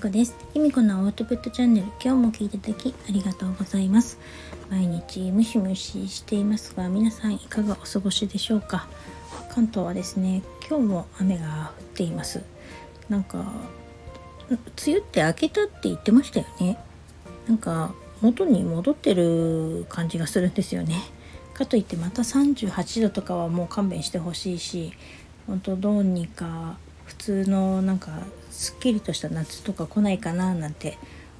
こです。ひみこのアウトプットチャンネル、今日も聞いていただきありがとうございます。毎日ムシムシしていますが、皆さんいかがお過ごしでしょうか？関東はですね、今日も雨が降っています。なんか、梅雨って明けたって言ってましたよね。なんか、元に戻ってる感じがするんですよね。かといってまた38度とかはもう勘弁してほしいし、本当どうにか普通のなんかすっきりとした夏とか来ないかななんて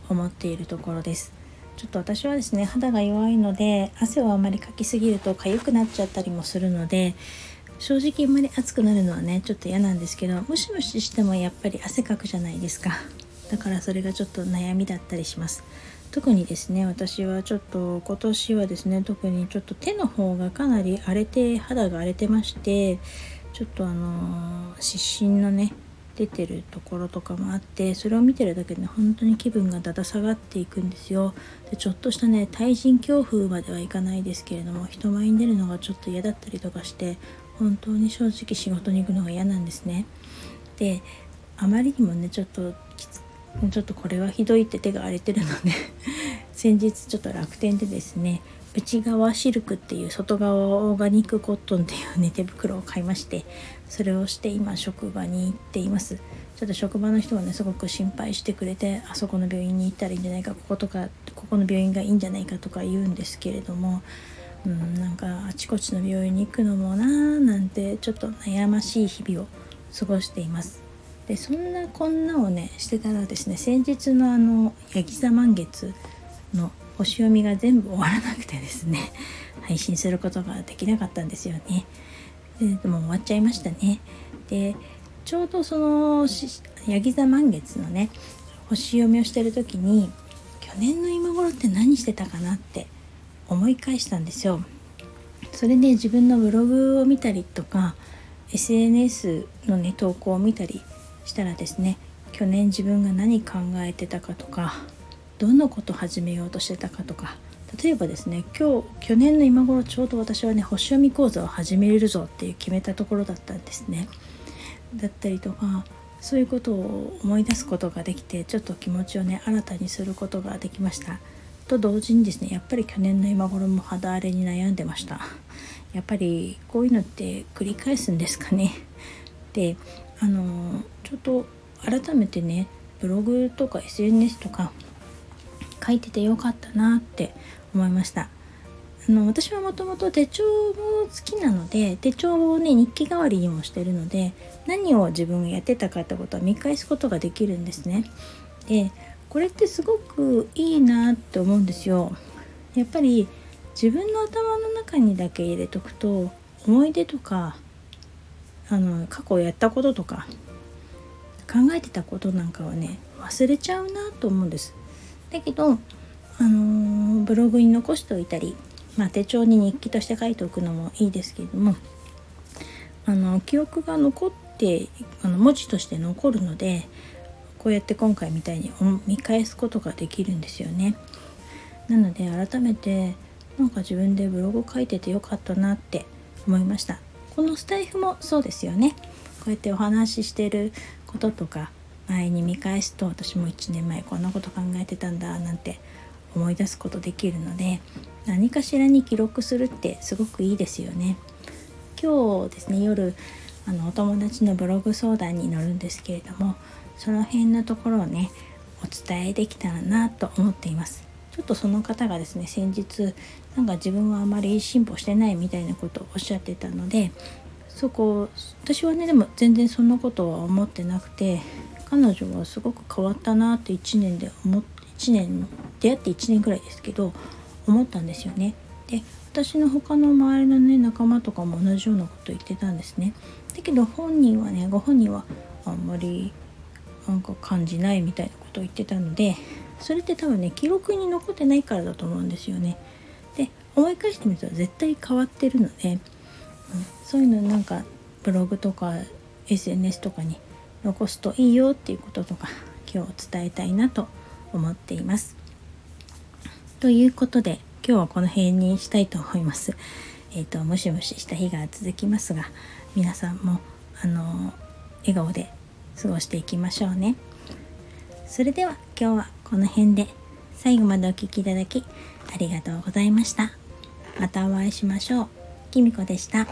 思っているところです。ちょっと私はですね肌が弱いので汗をあまりかきすぎると痒くなっちゃったりもするので正直あんまり暑くなるのはねちょっと嫌なんですけどムシムシしてもやっぱり汗かくじゃないですか。だからそれがちょっと悩みだったりします。特にですね私はちょっと今年はですね特にちょっと手の方がかなり荒れて肌が荒れてましてちょっとあの湿疹のね出てるところとかもあってそれを見てるだけで、ね、本当に気分がだだ下がっていくんですよ。でちょっとしたね対人恐怖まではいかないですけれども人前に出るのがちょっと嫌だったりとかして本当に正直仕事に行くのが嫌なんですね。であまりにもねちょっときつちょっとこれはひどいって手が荒れてるので先日ちょっと楽天でですね内側シルクっていう外側オーガニックコットンっていうね手袋を買いましてそれをして今職場に行っています。ちょっと職場の人はねすごく心配してくれてあそこの病院に行ったらいいんじゃないかこことかここの病院がいいんじゃないかとか言うんですけれどもうんなんかあちこちの病院に行くのもなーなんてちょっと悩ましい日々を過ごしています。でそんなこんなをねしてたらですね先日のあのヤギ座満月の星読みが全部終わらなくてですね配信することができなかったんですよね。ででも終わっちゃいましたね。でちょうどそのヤギ座満月のね星読みをしてる時に去年の今頃って何してたかなって思い返したんですよ。それで自分のブログを見たりとか SNS のね投稿を見たりしたらですね去年自分が何考えてたかとかどんなこと始めようとしてたかとか。例えばですね今日去年の今頃ちょうど私はね星読み講座を始めれるぞっていう決めたところだったんですね。だったりとかそういうことを思い出すことができてちょっと気持ちをね新たにすることができました。と同時にですねやっぱり去年の今頃も肌荒れに悩んでました。やっぱりこういうのって繰り返すんですかね。であのちょっと改めてねブログとか SNS とか書いててよかったなって思いました。あの私はもともと手帳も好きなので手帳をね日記代わりにもしてるので何を自分がやってたかってことは見返すことができるんですね。でこれってすごくいいなって思うんですよ。やっぱり自分の頭の中にだけ入れとくと思い出とかあの過去やったこととか考えてたことなんかはね忘れちゃうなと思うんです。だけど、あのー、ブログに残しておいたり、まあ、手帳に日記として書いておくのもいいですけれどもあの記憶が残ってあの文字として残るのでこうやって今回みたいに見返すことができるんですよね。なので改めてなんか自分でブログ書いててよかったなって思いました。このスタイフもそうですよね。こうやってお話ししてることとか前に見返すと私も1年前こんなこと考えてたんだなんて思い出すことできるので何かしらに記録するってすごくいいですよね。今日ですね夜あのお友達のブログ相談に乗るんですけれどもその辺のところをねお伝えできたらなと思っています。ちょっとその方がですね先日なんか自分はあまり進歩してないみたいなことをおっしゃってたのでそこ私はねでも全然そんなことは思ってなくて彼女はすごく変わったなって1年で思っ1年出会って1年ぐらいですけど思ったんですよね。で私の他の周りのね仲間とかも同じようなこと言ってたんですね。だけど本人はねご本人はあんまりなんか感じないみたいなことを言ってたのでそれって多分ね記録に残ってないからだと思うんですよね。で思い返してみると絶対変わってるので、うん、そういうのなんかブログとか SNS とかに残すといいよっていうこととか今日伝えたいなと思っています。ということで今日はこの辺にしたいと思います。えっ、ー、とムシムシした日が続きますが皆さんもあの笑顔で過ごしていきましょうね。それでは今日はこの辺で最後までお聴きいただきありがとうございましたまたお会いしましょうきみこでした